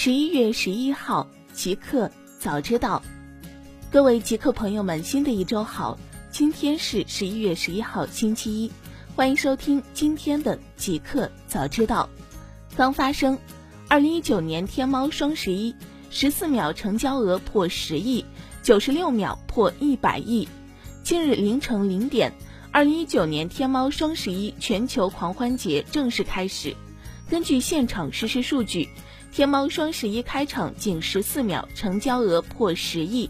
十一月十一号，极客早知道，各位极客朋友们，新的一周好！今天是十一月十一号，星期一，欢迎收听今天的极客早知道。刚发生，二零一九年天猫双十一，十四秒成交额破十亿，九十六秒破一百亿。今日凌晨零点，二零一九年天猫双十一全球狂欢节正式开始。根据现场实时数据。天猫双十一开场仅十四秒，成交额破十亿；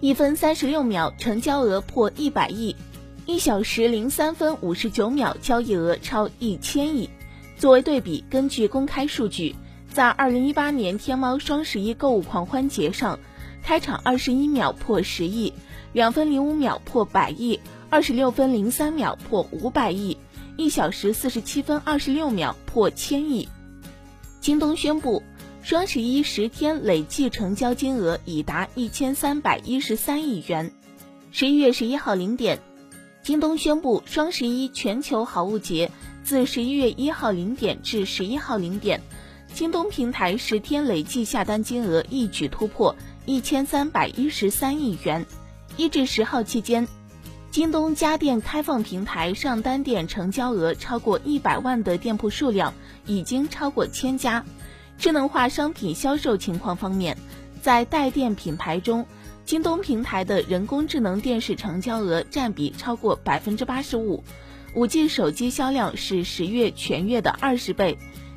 一分三十六秒，成交额破一百亿；一小时零三分五十九秒，交易额超一千亿。作为对比，根据公开数据，在二零一八年天猫双十一购物狂欢节上，开场二十一秒破十亿，两分零五秒破百亿，二十六分零三秒破五百亿，一小时四十七分二十六秒破千亿。京东宣布。双十一十天累计成交金额已达一千三百一十三亿元。十一月十一号零点，京东宣布，双十一全球好物节自十一月一号零点至十一号零点，京东平台十天累计下单金额一举突破一千三百一十三亿元。一至十号期间，京东家电开放平台上单店成交额超过一百万的店铺数量已经超过千家。智能化商品销售情况方面，在带电品牌中，京东平台的人工智能电视成交额占比超过百分之八十五，五 G 手机销量是十月全月的二十倍。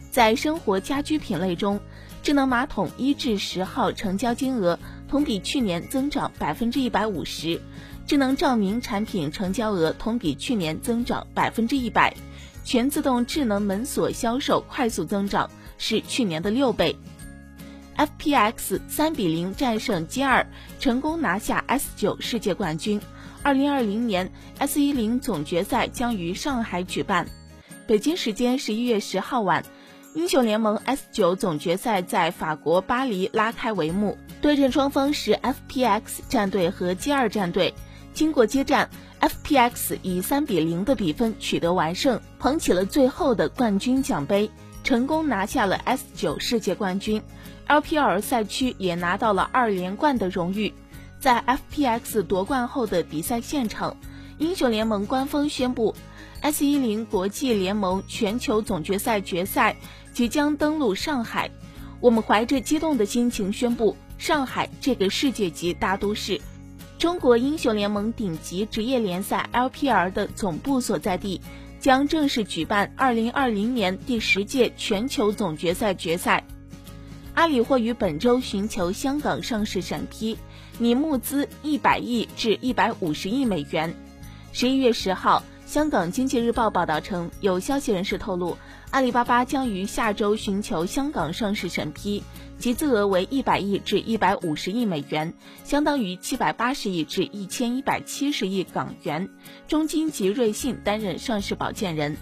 在生活家居品类中，智能马桶一至十号成交金额同比去年增长百分之一百五十，智能照明产品成交额同比去年增长百分之一百，全自动智能门锁销售快速增长。是去年的六倍。FPX 三比零战胜 G 二，成功拿下 S 九世界冠军。二零二零年 S 一零总决赛将于上海举办。北京时间十一月十号晚，英雄联盟 S 九总决赛在法国巴黎拉开帷幕。对阵双方是 FPX 战队和 G 二战队。经过激战，FPX 以三比零的比分取得完胜，捧起了最后的冠军奖杯。成功拿下了 S 九世界冠军，LPL 赛区也拿到了二连冠的荣誉。在 FPX 夺冠后的比赛现场，英雄联盟官方宣布，S 一零国际联盟全球总决赛决赛即将登陆上海。我们怀着激动的心情宣布，上海这个世界级大都市，中国英雄联盟顶级职业联赛 LPL 的总部所在地。将正式举办二零二零年第十届全球总决赛决赛。阿里或于本周寻求香港上市审批，拟募资一百亿至一百五十亿美元。十一月十号，香港经济日报报道称，有消息人士透露，阿里巴巴将于下周寻求香港上市审批。集资额为一百亿至一百五十亿美元，相当于七百八十亿至一千一百七十亿港元。中金及瑞信担任上市保荐人。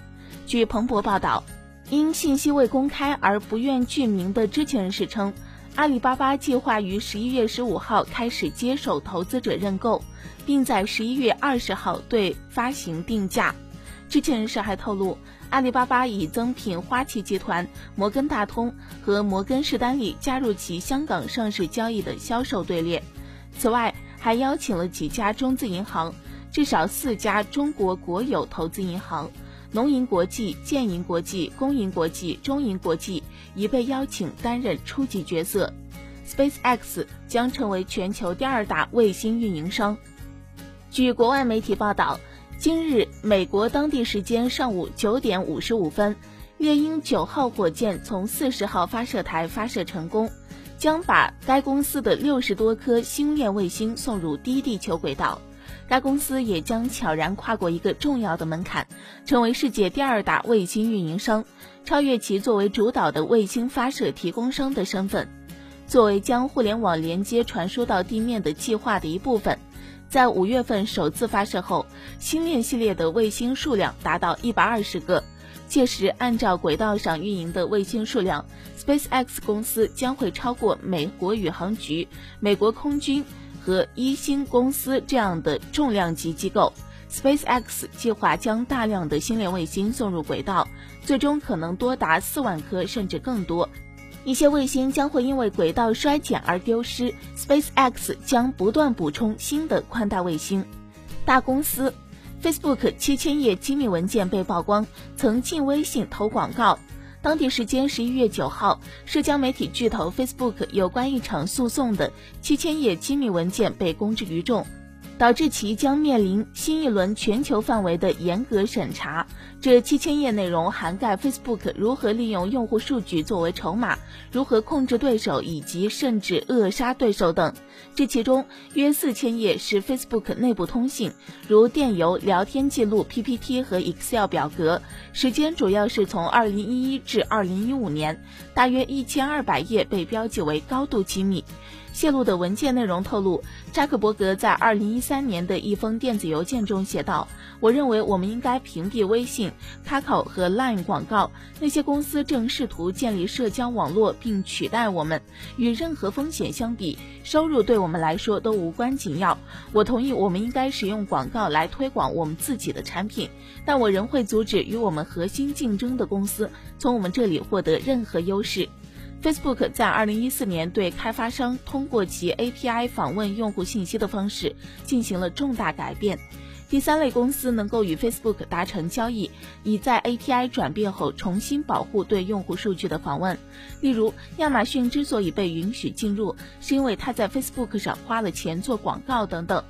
据彭博报道，因信息未公开而不愿具名的知情人士称，阿里巴巴计划于十一月十五号开始接受投资者认购，并在十一月二十号对发行定价。知情人士还透露。阿里巴巴已增聘花旗集团、摩根大通和摩根士丹利加入其香港上市交易的销售队列。此外，还邀请了几家中资银行，至少四家中国国有投资银行，农银国际、建银国际、工银国际、中银国际已被邀请担任初级角色。SpaceX 将成为全球第二大卫星运营商。据国外媒体报道。今日，美国当地时间上午九点五十五分，猎鹰九号火箭从四十号发射台发射成功，将把该公司的六十多颗星链卫星送入低地球轨道。该公司也将悄然跨过一个重要的门槛，成为世界第二大卫星运营商，超越其作为主导的卫星发射提供商的身份。作为将互联网连接传输到地面的计划的一部分。在五月份首次发射后，星链系列的卫星数量达到一百二十个。届时，按照轨道上运营的卫星数量，SpaceX 公司将会超过美国宇航局、美国空军和一星公司这样的重量级机构。SpaceX 计划将大量的星链卫星送入轨道，最终可能多达四万颗甚至更多。一些卫星将会因为轨道衰减而丢失，SpaceX 将不断补充新的宽带卫星。大公司，Facebook 七千页机密文件被曝光，曾进微信投广告。当地时间十一月九号，社交媒体巨头 Facebook 有关一场诉讼的七千页机密文件被公之于众。导致其将面临新一轮全球范围的严格审查。这七千页内容涵盖 Facebook 如何利用用户数据作为筹码，如何控制对手，以及甚至扼杀对手等。这其中约四千页是 Facebook 内部通信，如电邮、聊天记录、PPT 和 Excel 表格。时间主要是从二零一一至二零一五年。大约一千二百页被标记为高度机密。泄露的文件内容透露，扎克伯格在二零一三年的一封电子邮件中写道：“我认为我们应该屏蔽微信、Kakao 和 Line 广告。那些公司正试图建立社交网络并取代我们。与任何风险相比，收入对我们来说都无关紧要。我同意我们应该使用广告来推广我们自己的产品，但我仍会阻止与我们核心竞争的公司从我们这里获得任何优势。” Facebook 在二零一四年对开发商通过其 API 访问用户信息的方式进行了重大改变。第三类公司能够与 Facebook 达成交易，以在 API 转变后重新保护对用户数据的访问。例如，亚马逊之所以被允许进入，是因为它在 Facebook 上花了钱做广告等等。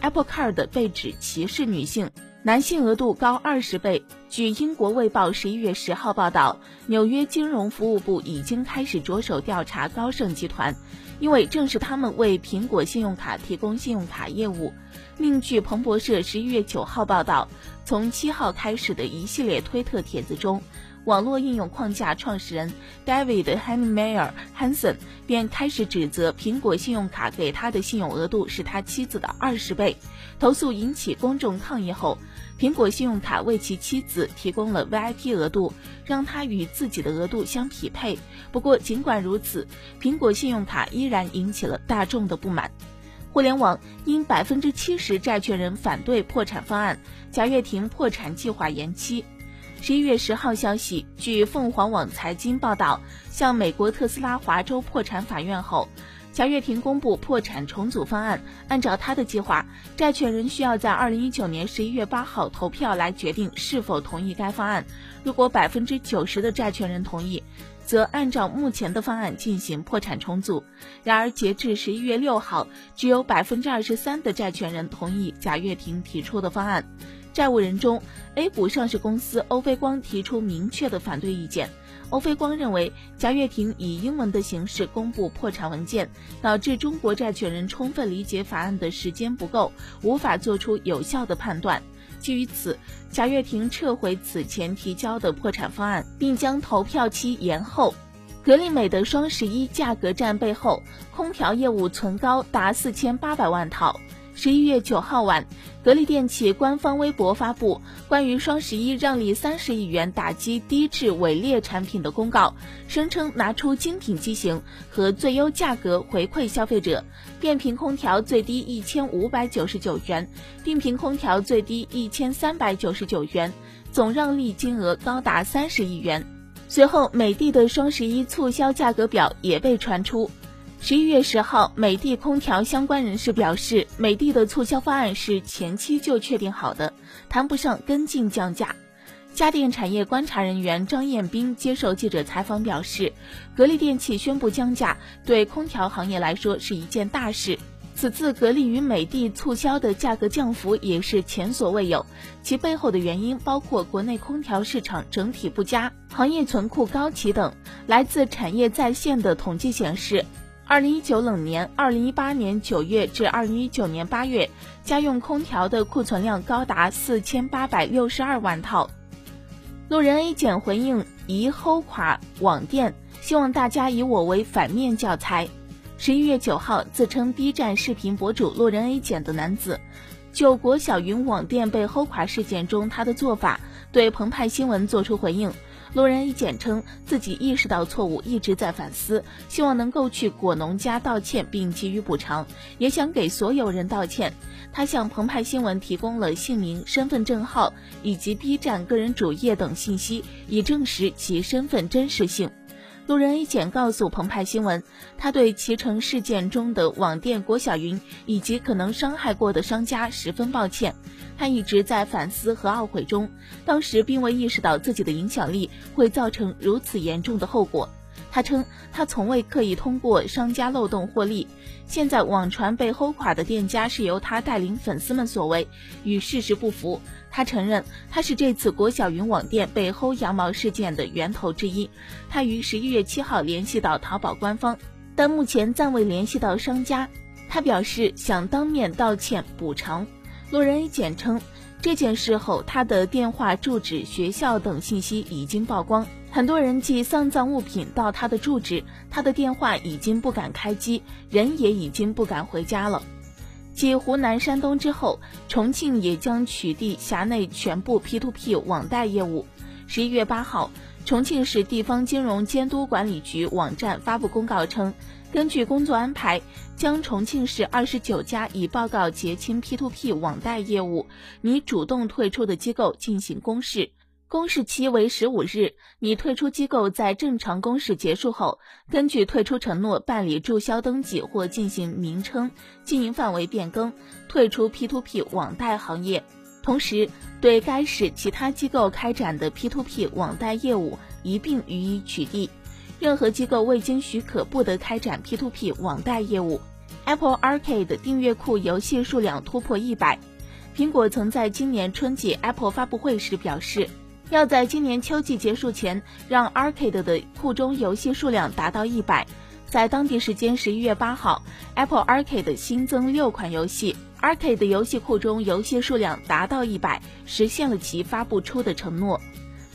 Apple Card 被指歧视女性。男性额度高二十倍。据英国卫报十一月十号报道，纽约金融服务部已经开始着手调查高盛集团，因为正是他们为苹果信用卡提供信用卡业务。另据彭博社十一月九号报道，从七号开始的一系列推特帖子中。网络应用框架创始人 David Heinemeier Hansen 便开始指责苹果信用卡给他的信用额度是他妻子的二十倍。投诉引起公众抗议后，苹果信用卡为其妻子提供了 VIP 额度，让他与自己的额度相匹配。不过，尽管如此，苹果信用卡依然引起了大众的不满。互联网因百分之七十债权人反对破产方案，贾跃亭破产计划延期。十一月十号消息，据凤凰网财经报道，向美国特斯拉华州破产法院后，贾跃亭公布破产重组方案。按照他的计划，债权人需要在二零一九年十一月八号投票来决定是否同意该方案。如果百分之九十的债权人同意，则按照目前的方案进行破产重组。然而，截至十一月六号，只有百分之二十三的债权人同意贾跃亭提出的方案。债务人中，A 股上市公司欧菲光提出明确的反对意见。欧菲光认为，贾跃亭以英文的形式公布破产文件，导致中国债权人充分理解法案的时间不够，无法做出有效的判断。基于此，贾跃亭撤回此前提交的破产方案，并将投票期延后。格力美的双十一价格战背后，空调业务存高达四千八百万套。十一月九号晚，格力电器官方微博发布关于双十一让利三十亿元打击低质伪劣产品的公告，声称拿出精品机型和最优价格回馈消费者。变频空调最低一千五百九十九元，定频空调最低一千三百九十九元，总让利金额高达三十亿元。随后，美的的双十一促销价格表也被传出。十一月十号，美的空调相关人士表示，美的的促销方案是前期就确定好的，谈不上跟进降价。家电产业观察人员张彦斌接受记者采访表示，格力电器宣布降价，对空调行业来说是一件大事。此次格力与美的促销的价格降幅也是前所未有，其背后的原因包括国内空调市场整体不佳、行业存库高企等。来自产业在线的统计显示。二零一九冷年，二零一八年九月至二零一九年八月，家用空调的库存量高达四千八百六十二万套。路人 A 减回应疑齁垮网店，希望大家以我为反面教材。十一月九号，自称 B 站视频博主路人 A 减的男子，就国小云网店被齁垮事件中他的做法，对澎湃新闻作出回应。路人一简称自己意识到错误，一直在反思，希望能够去果农家道歉并给予补偿，也想给所有人道歉。他向澎湃新闻提供了姓名、身份证号以及 B 站个人主页等信息，以证实其身份真实性。路人 A 简告诉澎湃新闻，他对骑乘事件中的网店郭小云以及可能伤害过的商家十分抱歉，他一直在反思和懊悔中，当时并未意识到自己的影响力会造成如此严重的后果。他称，他从未刻意通过商家漏洞获利。现在网传被薅垮的店家是由他带领粉丝们所为，与事实不符。他承认，他是这次国小云网店被薅羊毛事件的源头之一。他于十一月七号联系到淘宝官方，但目前暂未联系到商家。他表示想当面道歉补偿。路人 A 简称。这件事后，他的电话、住址、学校等信息已经曝光，很多人寄丧葬物品到他的住址，他的电话已经不敢开机，人也已经不敢回家了。继湖南、山东之后，重庆也将取缔辖内全部 P2P 网贷业务。十一月八号，重庆市地方金融监督管理局网站发布公告称。根据工作安排，将重庆市二十九家已报告结清 P2P 网贷业务拟主动退出的机构进行公示，公示期为十五日。拟退出机构在正常公示结束后，根据退出承诺办理注销登记或进行名称、经营范围变更，退出 P2P 网贷行业。同时，对该市其他机构开展的 P2P 网贷业务一并予以取缔。任何机构未经许可不得开展 P2P 网贷业务。Apple Arcade 订阅库游戏数量突破一百。苹果曾在今年春季 Apple 发布会时表示，要在今年秋季结束前让 Arcade 的库中游戏数量达到一百。在当地时间十一月八号，Apple Arcade 新增六款游戏，Arcade 游戏库中游戏数量达到一百，实现了其发布出的承诺。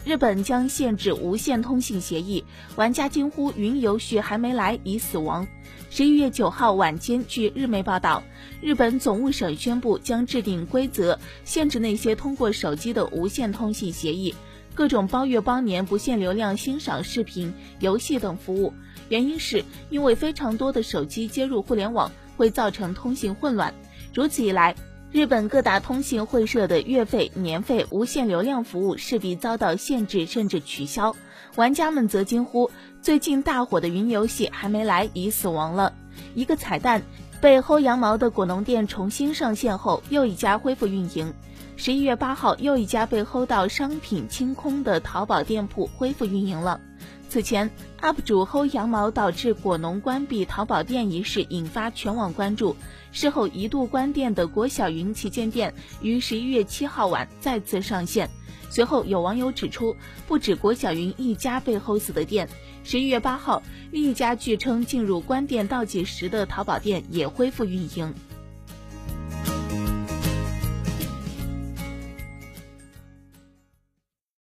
日本将限制无线通信协议，玩家惊呼“云游序还没来，已死亡”。十一月九号晚间，据日媒报道，日本总务省宣布将制定规则，限制那些通过手机的无线通信协议、各种包月包年不限流量欣赏视频、游戏等服务。原因是因为非常多的手机接入互联网，会造成通信混乱。如此一来，日本各大通信会社的月费、年费无限流量服务势必遭到限制甚至取消，玩家们则惊呼：“最近大火的云游戏还没来，已死亡了。”一个彩蛋，被薅羊毛的果农店重新上线后，又一家恢复运营。十一月八号，又一家被薅到商品清空的淘宝店铺恢复运营了。此前，UP 主薅羊毛导致果农关闭淘宝店一事引发全网关注。事后一度关店的果小云旗舰店于十一月七号晚再次上线。随后有网友指出，不止果小云一家被薅死的店，十一月八号，另一家据称进入关店倒计时的淘宝店也恢复运营。